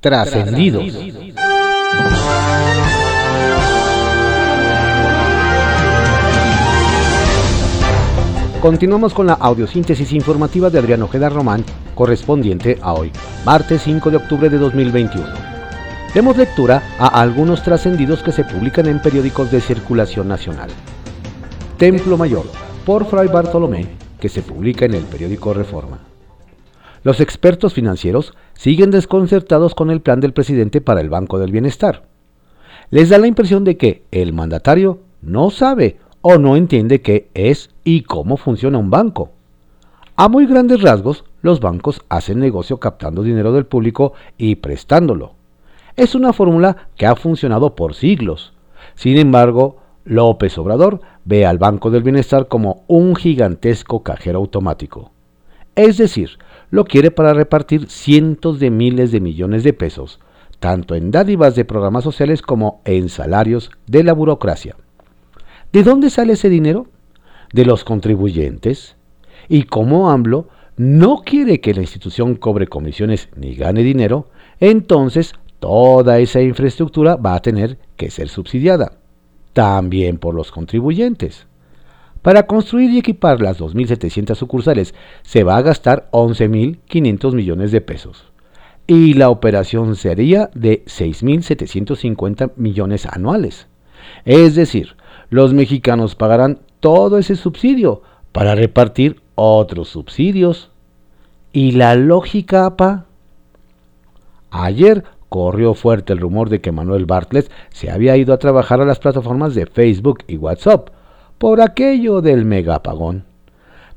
Trascendidos. Continuamos con la audiosíntesis informativa de Adriano Ojeda Román, correspondiente a hoy, martes 5 de octubre de 2021. Demos lectura a algunos trascendidos que se publican en periódicos de circulación nacional. Templo Mayor, por Fray Bartolomé, que se publica en el periódico Reforma. Los expertos financieros siguen desconcertados con el plan del presidente para el Banco del Bienestar. Les da la impresión de que el mandatario no sabe o no entiende qué es y cómo funciona un banco. A muy grandes rasgos, los bancos hacen negocio captando dinero del público y prestándolo. Es una fórmula que ha funcionado por siglos. Sin embargo, López Obrador ve al Banco del Bienestar como un gigantesco cajero automático. Es decir, lo quiere para repartir cientos de miles de millones de pesos, tanto en dádivas de programas sociales como en salarios de la burocracia. ¿De dónde sale ese dinero? De los contribuyentes. Y como AMLO no quiere que la institución cobre comisiones ni gane dinero, entonces toda esa infraestructura va a tener que ser subsidiada, también por los contribuyentes. Para construir y equipar las 2.700 sucursales se va a gastar 11.500 millones de pesos. Y la operación sería de 6.750 millones anuales. Es decir, los mexicanos pagarán todo ese subsidio para repartir otros subsidios. ¿Y la lógica, APA? Ayer corrió fuerte el rumor de que Manuel Bartlett se había ido a trabajar a las plataformas de Facebook y WhatsApp por aquello del megapagón.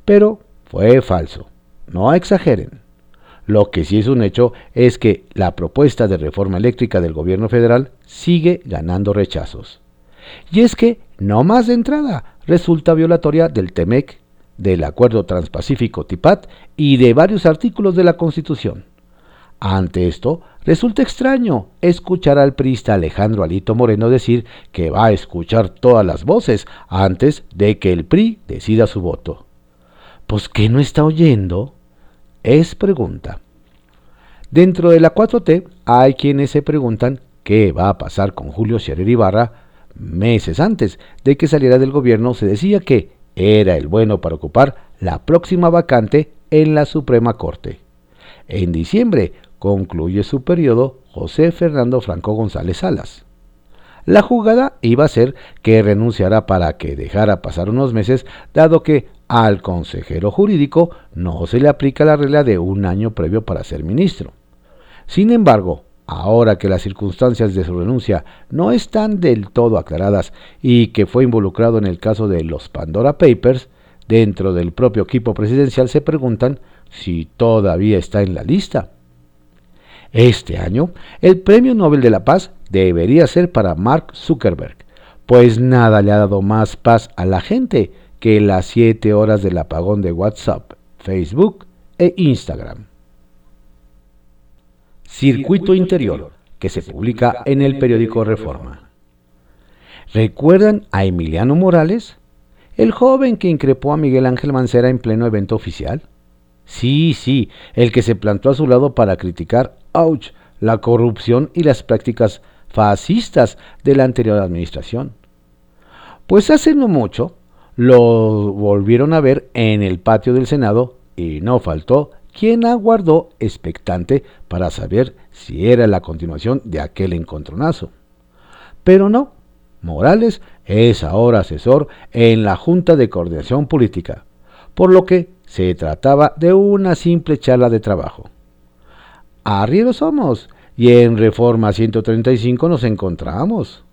Pero fue falso, no exageren. Lo que sí es un hecho es que la propuesta de reforma eléctrica del gobierno federal sigue ganando rechazos. Y es que, no más de entrada, resulta violatoria del TEMEC, del Acuerdo Transpacífico TIPAT y de varios artículos de la Constitución. Ante esto, resulta extraño escuchar al priista Alejandro Alito Moreno decir que va a escuchar todas las voces antes de que el PRI decida su voto. Pues ¿qué no está oyendo? Es pregunta. Dentro de la 4T hay quienes se preguntan qué va a pasar con Julio Scherer Ibarra. Meses antes de que saliera del gobierno se decía que era el bueno para ocupar la próxima vacante en la Suprema Corte. En diciembre concluye su periodo José Fernando Franco González Salas. La jugada iba a ser que renunciara para que dejara pasar unos meses, dado que al consejero jurídico no se le aplica la regla de un año previo para ser ministro. Sin embargo, ahora que las circunstancias de su renuncia no están del todo aclaradas y que fue involucrado en el caso de los Pandora Papers, dentro del propio equipo presidencial se preguntan si todavía está en la lista. Este año, el Premio Nobel de la Paz debería ser para Mark Zuckerberg, pues nada le ha dado más paz a la gente que las 7 horas del apagón de WhatsApp, Facebook e Instagram. Circuito Interior, que se publica en el periódico Reforma. ¿Recuerdan a Emiliano Morales? El joven que increpó a Miguel Ángel Mancera en pleno evento oficial. Sí, sí, el que se plantó a su lado para criticar la corrupción y las prácticas fascistas de la anterior administración. Pues hace no mucho lo volvieron a ver en el patio del Senado y no faltó quien aguardó expectante para saber si era la continuación de aquel encontronazo. Pero no, Morales es ahora asesor en la Junta de Coordinación Política, por lo que se trataba de una simple charla de trabajo. Arrieros somos y en Reforma 135 nos encontramos.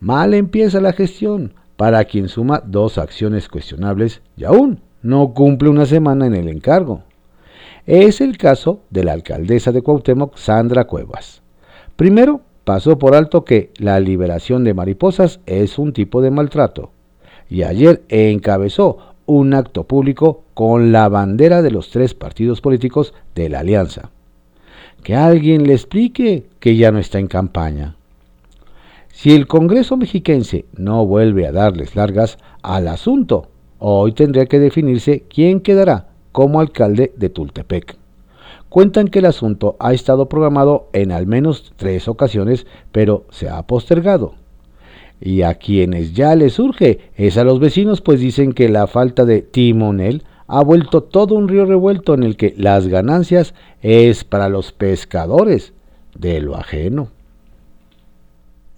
Mal empieza la gestión para quien suma dos acciones cuestionables y aún no cumple una semana en el encargo. Es el caso de la alcaldesa de Cuauhtémoc, Sandra Cuevas. Primero, pasó por alto que la liberación de mariposas es un tipo de maltrato y ayer encabezó un acto público con la bandera de los tres partidos políticos de la alianza que alguien le explique que ya no está en campaña. Si el Congreso mexiquense no vuelve a darles largas al asunto, hoy tendría que definirse quién quedará como alcalde de Tultepec. cuentan que el asunto ha estado programado en al menos tres ocasiones, pero se ha postergado. Y a quienes ya les surge es a los vecinos, pues dicen que la falta de timonel ha vuelto todo un río revuelto en el que las ganancias es para los pescadores de lo ajeno.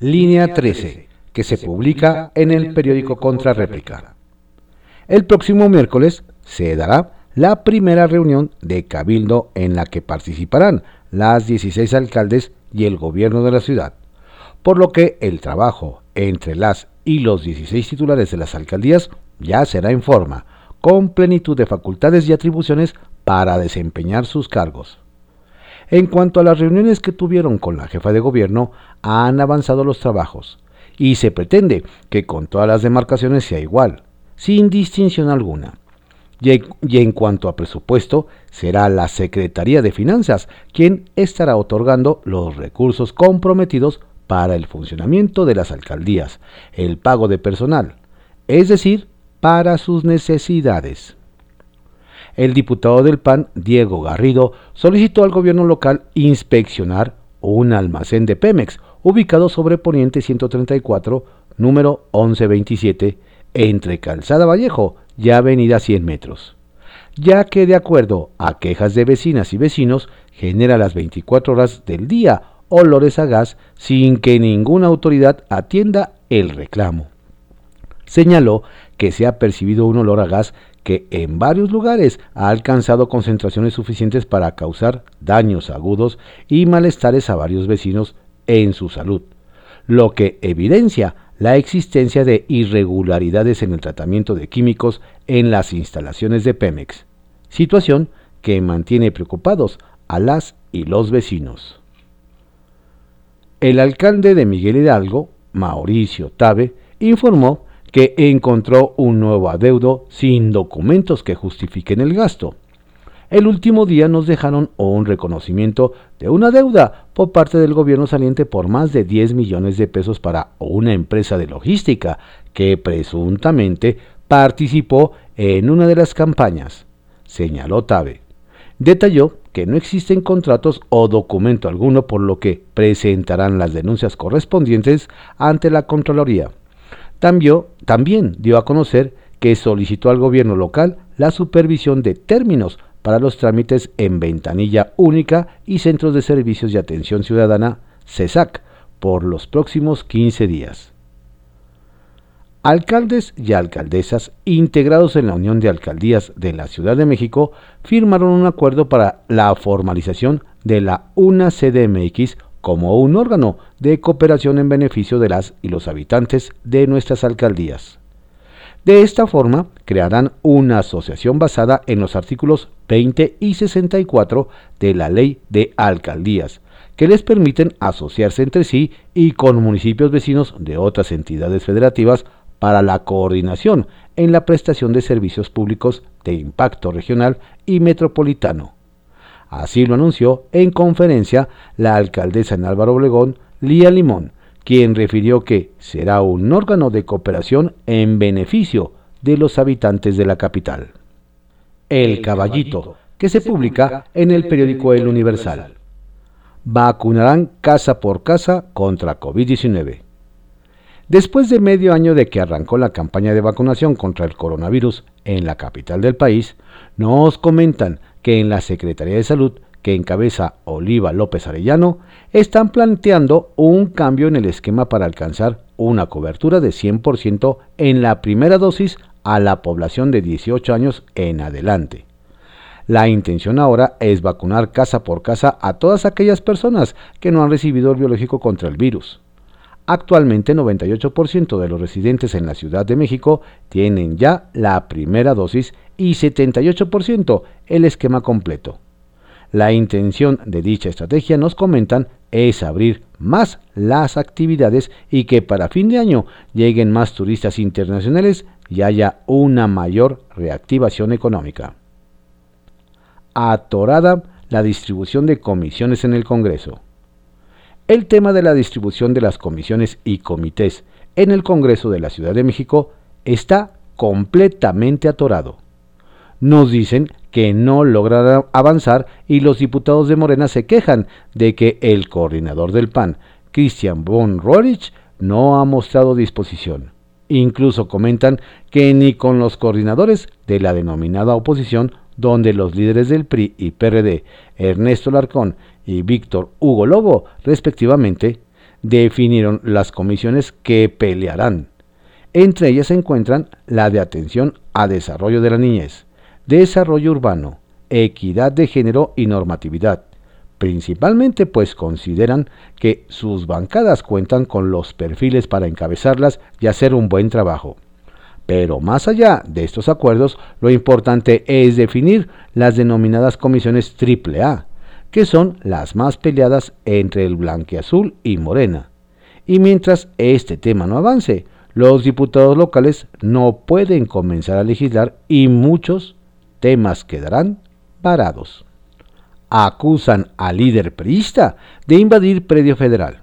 Línea 13, que se publica en el periódico Contrarréplica. El próximo miércoles se dará la primera reunión de Cabildo en la que participarán las 16 alcaldes y el gobierno de la ciudad, por lo que el trabajo entre las y los 16 titulares de las alcaldías ya será en forma, con plenitud de facultades y atribuciones para desempeñar sus cargos. En cuanto a las reuniones que tuvieron con la jefa de gobierno, han avanzado los trabajos y se pretende que con todas las demarcaciones sea igual, sin distinción alguna. Y en cuanto a presupuesto, será la Secretaría de Finanzas quien estará otorgando los recursos comprometidos para el funcionamiento de las alcaldías, el pago de personal, es decir, para sus necesidades. El diputado del PAN, Diego Garrido, solicitó al gobierno local inspeccionar un almacén de Pemex ubicado sobre Poniente 134, número 1127, entre Calzada Vallejo y Avenida 100 metros, ya que de acuerdo a quejas de vecinas y vecinos genera las 24 horas del día olores a gas sin que ninguna autoridad atienda el reclamo. Señaló que se ha percibido un olor a gas que en varios lugares ha alcanzado concentraciones suficientes para causar daños agudos y malestares a varios vecinos en su salud, lo que evidencia la existencia de irregularidades en el tratamiento de químicos en las instalaciones de Pemex, situación que mantiene preocupados a las y los vecinos. El alcalde de Miguel Hidalgo, Mauricio Tabe, informó que encontró un nuevo adeudo sin documentos que justifiquen el gasto. El último día nos dejaron un reconocimiento de una deuda por parte del gobierno saliente por más de 10 millones de pesos para una empresa de logística que presuntamente participó en una de las campañas, señaló Tabe. Detalló que no existen contratos o documento alguno por lo que presentarán las denuncias correspondientes ante la Contraloría. También, dio a conocer que solicitó al gobierno local la supervisión de términos para los trámites en ventanilla única y centros de servicios de atención ciudadana CESAC por los próximos 15 días. Alcaldes y alcaldesas integrados en la Unión de Alcaldías de la Ciudad de México firmaron un acuerdo para la formalización de la UNA CDMX como un órgano de cooperación en beneficio de las y los habitantes de nuestras alcaldías. De esta forma, crearán una asociación basada en los artículos 20 y 64 de la Ley de Alcaldías, que les permiten asociarse entre sí y con municipios vecinos de otras entidades federativas para la coordinación en la prestación de servicios públicos de impacto regional y metropolitano Así lo anunció en conferencia la alcaldesa en Álvaro Obregón, Lía Limón, quien refirió que será un órgano de cooperación en beneficio de los habitantes de la capital. El Caballito, que se publica en el periódico El Universal. Vacunarán casa por casa contra COVID-19. Después de medio año de que arrancó la campaña de vacunación contra el coronavirus en la capital del país, nos comentan que en la Secretaría de Salud, que encabeza Oliva López Arellano, están planteando un cambio en el esquema para alcanzar una cobertura de 100% en la primera dosis a la población de 18 años en adelante. La intención ahora es vacunar casa por casa a todas aquellas personas que no han recibido el biológico contra el virus. Actualmente 98% de los residentes en la Ciudad de México tienen ya la primera dosis y 78% el esquema completo. La intención de dicha estrategia, nos comentan, es abrir más las actividades y que para fin de año lleguen más turistas internacionales y haya una mayor reactivación económica. Atorada la distribución de comisiones en el Congreso. El tema de la distribución de las comisiones y comités en el Congreso de la Ciudad de México está completamente atorado nos dicen que no logra avanzar y los diputados de Morena se quejan de que el coordinador del PAN, Christian von Roerich, no ha mostrado disposición. Incluso comentan que ni con los coordinadores de la denominada oposición, donde los líderes del PRI y PRD, Ernesto Larcón y Víctor Hugo Lobo, respectivamente, definieron las comisiones que pelearán. Entre ellas se encuentran la de atención a desarrollo de la niñez, desarrollo urbano, equidad de género y normatividad, principalmente pues consideran que sus bancadas cuentan con los perfiles para encabezarlas y hacer un buen trabajo. Pero más allá de estos acuerdos, lo importante es definir las denominadas comisiones AAA, que son las más peleadas entre el blanqueazul y morena. Y mientras este tema no avance, los diputados locales no pueden comenzar a legislar y muchos temas quedarán parados. Acusan al líder priista de invadir predio federal.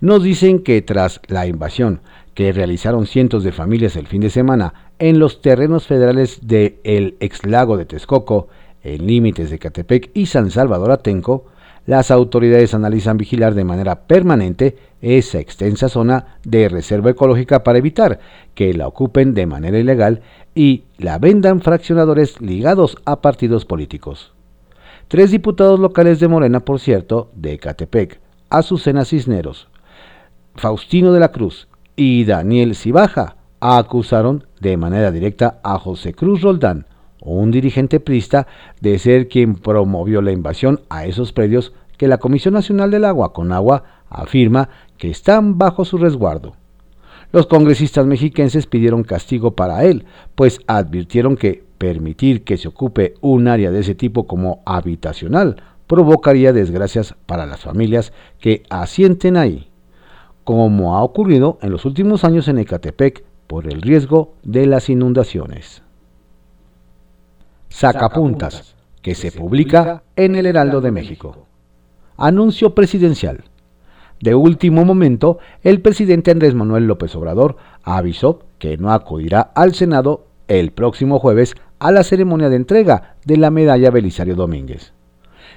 Nos dicen que tras la invasión que realizaron cientos de familias el fin de semana en los terrenos federales del ex exlago de Texcoco, en límites de Catepec y San Salvador Atenco, las autoridades analizan vigilar de manera permanente esa extensa zona de reserva ecológica para evitar que la ocupen de manera ilegal y la vendan fraccionadores ligados a partidos políticos. Tres diputados locales de Morena, por cierto, de Catepec, Azucena Cisneros, Faustino de la Cruz y Daniel Cibaja, acusaron de manera directa a José Cruz Roldán, un dirigente prista, de ser quien promovió la invasión a esos predios que la Comisión Nacional del Agua con Agua afirma que están bajo su resguardo. Los congresistas mexiquenses pidieron castigo para él, pues advirtieron que permitir que se ocupe un área de ese tipo como habitacional provocaría desgracias para las familias que asienten ahí, como ha ocurrido en los últimos años en Ecatepec por el riesgo de las inundaciones. Sacapuntas, que se publica en el Heraldo de México. Anuncio presidencial. De último momento, el presidente Andrés Manuel López Obrador avisó que no acudirá al Senado el próximo jueves a la ceremonia de entrega de la medalla Belisario Domínguez.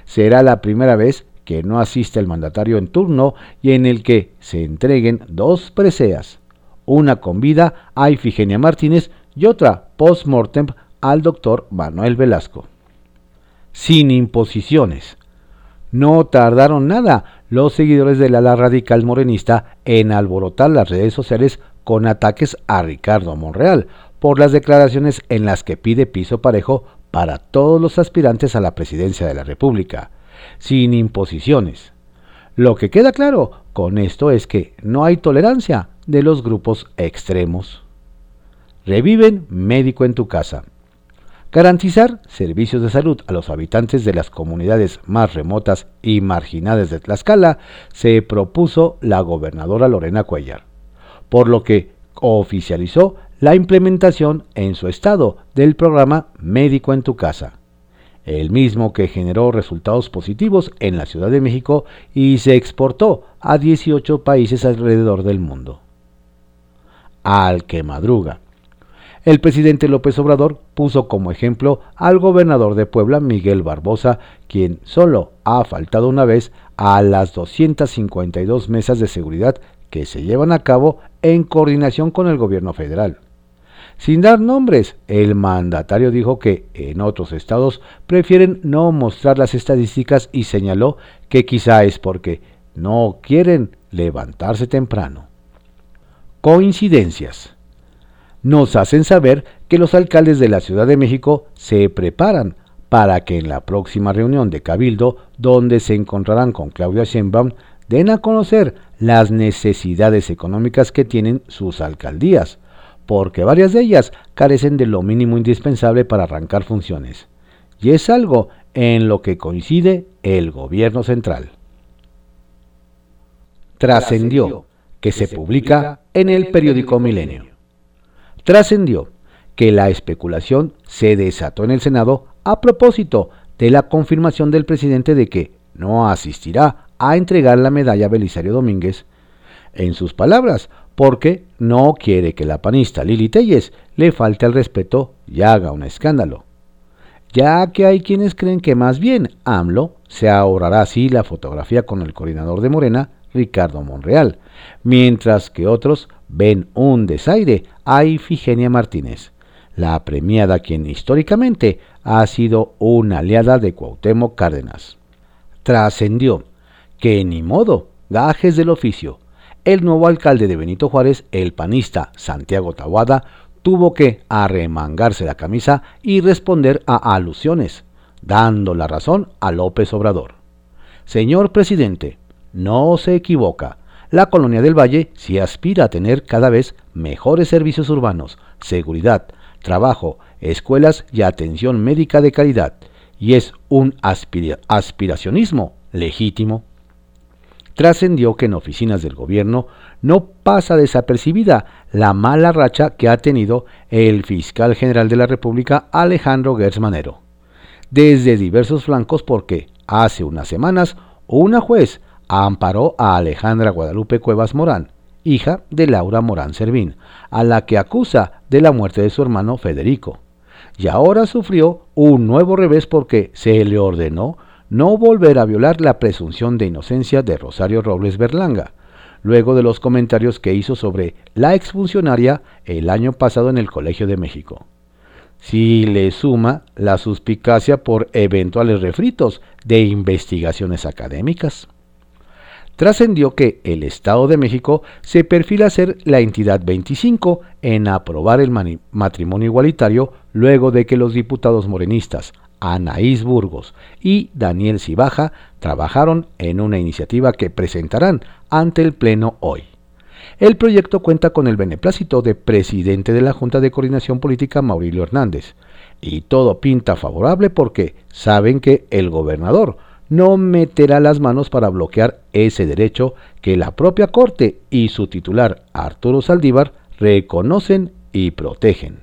Será la primera vez que no asiste el mandatario en turno y en el que se entreguen dos preseas, una con vida a Ifigenia Martínez y otra post-mortem al doctor Manuel Velasco. Sin imposiciones. No tardaron nada los seguidores del ala radical morenista en alborotar las redes sociales con ataques a Ricardo Monreal por las declaraciones en las que pide piso parejo para todos los aspirantes a la presidencia de la República, sin imposiciones. Lo que queda claro con esto es que no hay tolerancia de los grupos extremos. Reviven médico en tu casa. Garantizar servicios de salud a los habitantes de las comunidades más remotas y marginadas de Tlaxcala se propuso la gobernadora Lorena Cuellar, por lo que oficializó la implementación en su estado del programa Médico en tu casa, el mismo que generó resultados positivos en la Ciudad de México y se exportó a 18 países alrededor del mundo. Al que madruga el presidente López Obrador puso como ejemplo al gobernador de Puebla, Miguel Barbosa, quien solo ha faltado una vez a las 252 mesas de seguridad que se llevan a cabo en coordinación con el gobierno federal. Sin dar nombres, el mandatario dijo que en otros estados prefieren no mostrar las estadísticas y señaló que quizá es porque no quieren levantarse temprano. Coincidencias nos hacen saber que los alcaldes de la Ciudad de México se preparan para que en la próxima reunión de Cabildo, donde se encontrarán con Claudia Sheinbaum, den a conocer las necesidades económicas que tienen sus alcaldías, porque varias de ellas carecen de lo mínimo indispensable para arrancar funciones. Y es algo en lo que coincide el gobierno central. Trascendió que se publica en el periódico Milenio trascendió que la especulación se desató en el Senado a propósito de la confirmación del presidente de que no asistirá a entregar la medalla Belisario Domínguez, en sus palabras, porque no quiere que la panista Lili Telles le falte al respeto y haga un escándalo. ya que hay quienes creen que más bien AMLO se ahorrará así la fotografía con el coordinador de Morena, Ricardo Monreal, mientras que otros ven un desaire a Ifigenia Martínez, la premiada quien históricamente ha sido una aliada de Cuauhtémoc Cárdenas. Trascendió que ni modo, gajes del oficio, el nuevo alcalde de Benito Juárez, el panista Santiago Tawada, tuvo que arremangarse la camisa y responder a alusiones, dando la razón a López Obrador. Señor presidente, no se equivoca. La colonia del Valle sí aspira a tener cada vez mejores servicios urbanos, seguridad, trabajo, escuelas y atención médica de calidad, y es un aspiracionismo legítimo. Trascendió que en oficinas del gobierno no pasa desapercibida la mala racha que ha tenido el fiscal general de la República Alejandro Gersmanero, desde diversos flancos porque hace unas semanas una juez amparó a Alejandra Guadalupe Cuevas Morán, hija de Laura Morán Servín, a la que acusa de la muerte de su hermano Federico. Y ahora sufrió un nuevo revés porque se le ordenó no volver a violar la presunción de inocencia de Rosario Robles Berlanga, luego de los comentarios que hizo sobre la exfuncionaria el año pasado en el Colegio de México. Si le suma la suspicacia por eventuales refritos de investigaciones académicas. Trascendió que el Estado de México se perfila ser la entidad 25 en aprobar el matrimonio igualitario luego de que los diputados morenistas Anaís Burgos y Daniel Cibaja trabajaron en una iniciativa que presentarán ante el Pleno hoy. El proyecto cuenta con el beneplácito de presidente de la Junta de Coordinación Política Maurilio Hernández, y todo pinta favorable porque saben que el gobernador no meterá las manos para bloquear ese derecho que la propia Corte y su titular Arturo Saldívar reconocen y protegen.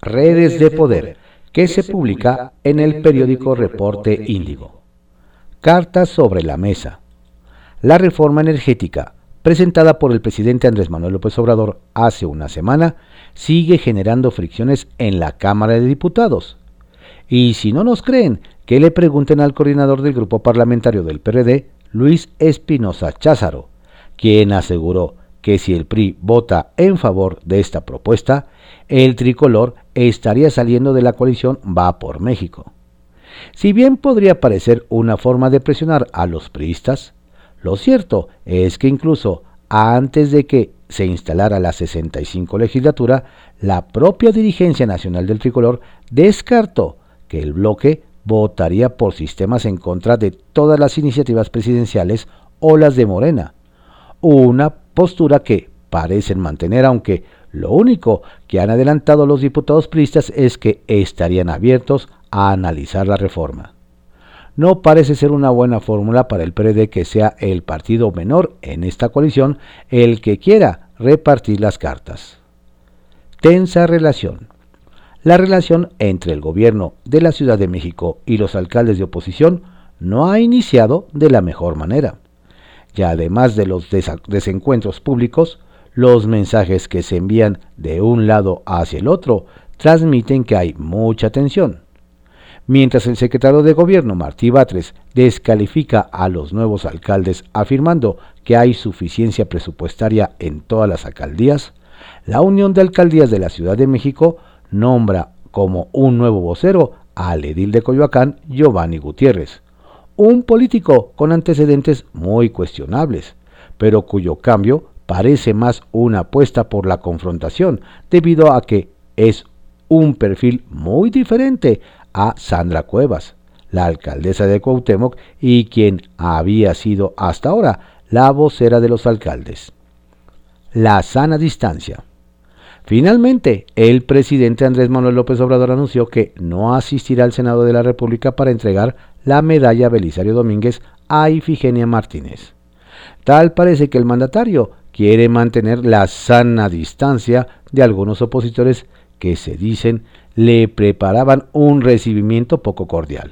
Redes de Poder, que se publica en el periódico Reporte Índigo. Cartas sobre la mesa. La reforma energética, presentada por el presidente Andrés Manuel López Obrador hace una semana, sigue generando fricciones en la Cámara de Diputados. Y si no nos creen, que le pregunten al coordinador del grupo parlamentario del PRD, Luis Espinosa Cházaro, quien aseguró que si el PRI vota en favor de esta propuesta, el tricolor estaría saliendo de la coalición Va por México. Si bien podría parecer una forma de presionar a los priistas, lo cierto es que incluso antes de que se instalara la 65 legislatura, la propia dirigencia nacional del tricolor descartó que el bloque votaría por sistemas en contra de todas las iniciativas presidenciales o las de Morena, una postura que parecen mantener aunque lo único que han adelantado los diputados priistas es que estarían abiertos a analizar la reforma. No parece ser una buena fórmula para el PRD que sea el partido menor en esta coalición el que quiera repartir las cartas. Tensa relación. La relación entre el gobierno de la Ciudad de México y los alcaldes de oposición no ha iniciado de la mejor manera. Ya además de los desencuentros públicos, los mensajes que se envían de un lado hacia el otro transmiten que hay mucha tensión. Mientras el secretario de Gobierno, Martí Batres, descalifica a los nuevos alcaldes afirmando que hay suficiencia presupuestaria en todas las alcaldías, la Unión de Alcaldías de la Ciudad de México nombra como un nuevo vocero al edil de Coyoacán, Giovanni Gutiérrez, un político con antecedentes muy cuestionables, pero cuyo cambio parece más una apuesta por la confrontación, debido a que es un perfil muy diferente a Sandra Cuevas, la alcaldesa de Cuauhtémoc y quien había sido hasta ahora la vocera de los alcaldes. La sana distancia. Finalmente, el presidente Andrés Manuel López Obrador anunció que no asistirá al Senado de la República para entregar la medalla Belisario Domínguez a Ifigenia Martínez. Tal parece que el mandatario quiere mantener la sana distancia de algunos opositores que se dicen le preparaban un recibimiento poco cordial.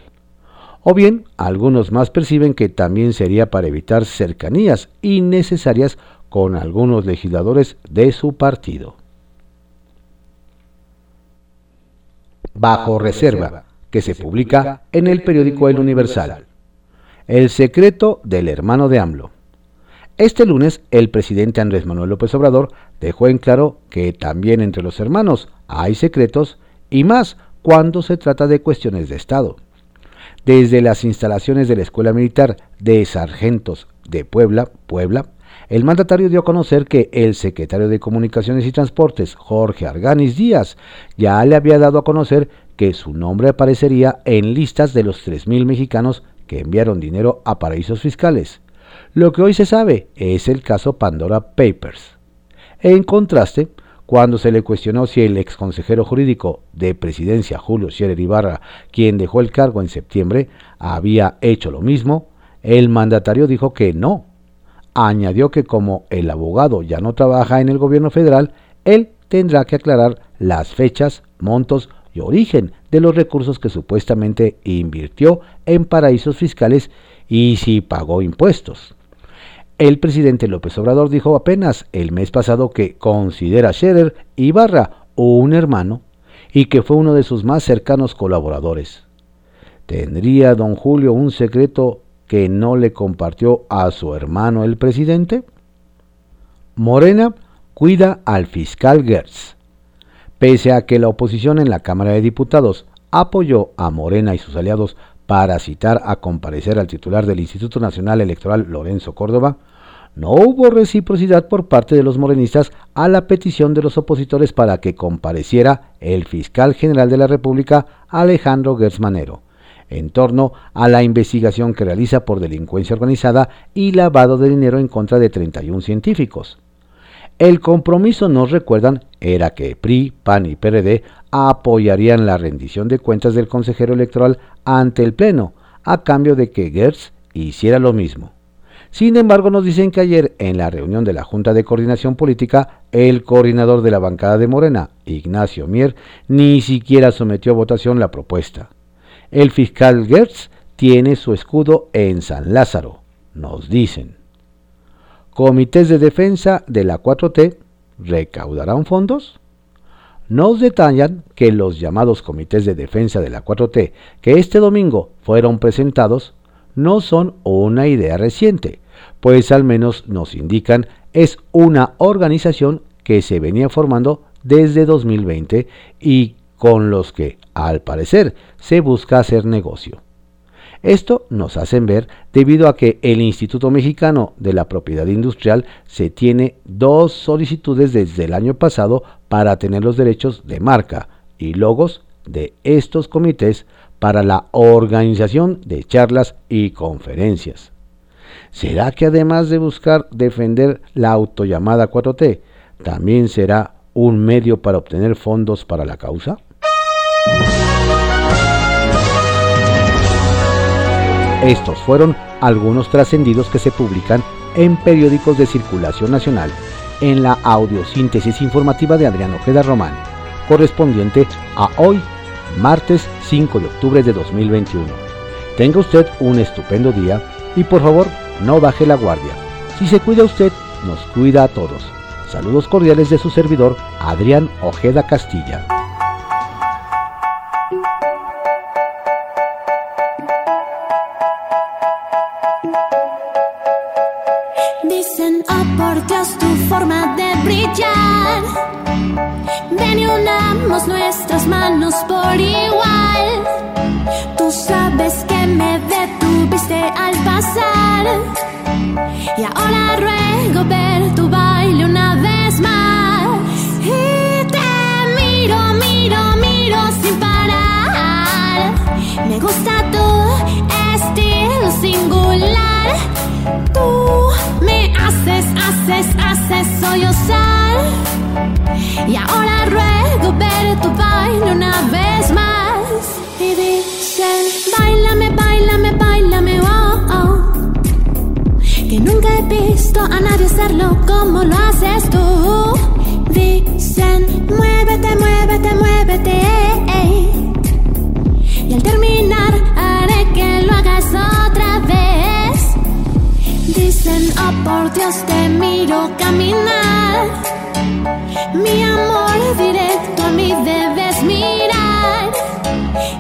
O bien, algunos más perciben que también sería para evitar cercanías innecesarias con algunos legisladores de su partido. Bajo reserva, que se publica en el periódico El Universal. El secreto del hermano de AMLO. Este lunes, el presidente Andrés Manuel López Obrador dejó en claro que también entre los hermanos hay secretos y más cuando se trata de cuestiones de Estado. Desde las instalaciones de la Escuela Militar de Sargentos de Puebla, Puebla, el mandatario dio a conocer que el secretario de Comunicaciones y Transportes, Jorge Arganis Díaz, ya le había dado a conocer que su nombre aparecería en listas de los 3.000 mexicanos que enviaron dinero a paraísos fiscales. Lo que hoy se sabe es el caso Pandora Papers. En contraste, cuando se le cuestionó si el exconsejero jurídico de presidencia Julio Scherer Ibarra, quien dejó el cargo en septiembre, había hecho lo mismo, el mandatario dijo que no. Añadió que como el abogado ya no trabaja en el gobierno federal, él tendrá que aclarar las fechas, montos y origen de los recursos que supuestamente invirtió en paraísos fiscales y si pagó impuestos. El presidente López Obrador dijo apenas el mes pasado que considera a Scherer Ibarra un hermano y que fue uno de sus más cercanos colaboradores. ¿Tendría don Julio un secreto que no le compartió a su hermano el presidente? Morena cuida al fiscal Gertz. Pese a que la oposición en la Cámara de Diputados apoyó a Morena y sus aliados para citar a comparecer al titular del Instituto Nacional Electoral, Lorenzo Córdoba, no hubo reciprocidad por parte de los morenistas a la petición de los opositores para que compareciera el fiscal general de la República, Alejandro Gersmanero, en torno a la investigación que realiza por delincuencia organizada y lavado de dinero en contra de 31 científicos. El compromiso, nos recuerdan, era que PRI, PAN y PRD apoyarían la rendición de cuentas del consejero electoral ante el Pleno, a cambio de que Gertz hiciera lo mismo. Sin embargo, nos dicen que ayer, en la reunión de la Junta de Coordinación Política, el coordinador de la bancada de Morena, Ignacio Mier, ni siquiera sometió a votación la propuesta. El fiscal Gertz tiene su escudo en San Lázaro, nos dicen comités de defensa de la 4T recaudarán fondos? Nos detallan que los llamados comités de defensa de la 4T que este domingo fueron presentados no son una idea reciente, pues al menos nos indican es una organización que se venía formando desde 2020 y con los que, al parecer, se busca hacer negocio. Esto nos hacen ver debido a que el Instituto Mexicano de la Propiedad Industrial se tiene dos solicitudes desde el año pasado para tener los derechos de marca y logos de estos comités para la organización de charlas y conferencias. ¿Será que además de buscar defender la autollamada 4T, también será un medio para obtener fondos para la causa? Estos fueron algunos trascendidos que se publican en periódicos de circulación nacional en la audiosíntesis informativa de Adrián Ojeda Román, correspondiente a hoy, martes 5 de octubre de 2021. Tenga usted un estupendo día y por favor no baje la guardia. Si se cuida usted, nos cuida a todos. Saludos cordiales de su servidor, Adrián Ojeda Castilla. Por Dios, tu forma de brillar. Ven y unamos nuestras manos por igual. Tú sabes que me detuviste al pasar. Y ahora ruego ver tu baile una vez más. Y te miro, miro, miro sin parar. Me gusta tu estilo singular. Tú me haces, haces, haces sollozar. Y ahora ruego ver tu baile una vez más. Y dicen, bailame, bailame, bailame, oh, oh. Que nunca he visto a nadie hacerlo como lo haces tú. dicen, oh por Dios te miro caminar. Mi amor directo a mí debes mirar.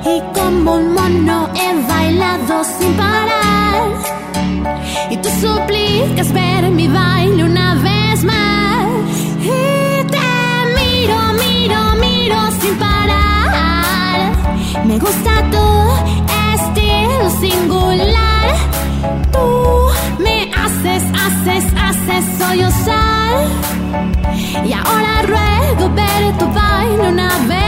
Y como un mono he bailado sin parar. Y tú suplicas ver mi baile una vez más. Y te miro, miro, miro sin parar. Me gusta tu estilo singular. Tú y ahora ruego ver tu vaina una vez.